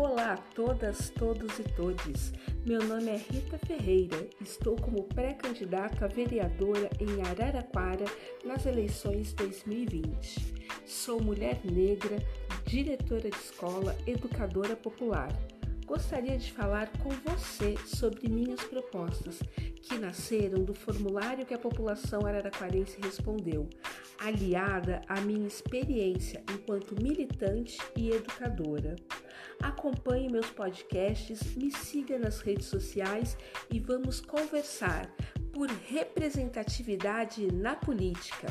Olá a todas, todos e todes. Meu nome é Rita Ferreira. Estou como pré-candidato a vereadora em Araraquara nas eleições 2020. Sou mulher negra, diretora de escola, educadora popular. Gostaria de falar com você sobre minhas propostas, que nasceram do formulário que a população araraquarense respondeu, aliada à minha experiência enquanto militante e educadora. Acompanhe meus podcasts, me siga nas redes sociais e vamos conversar por representatividade na política.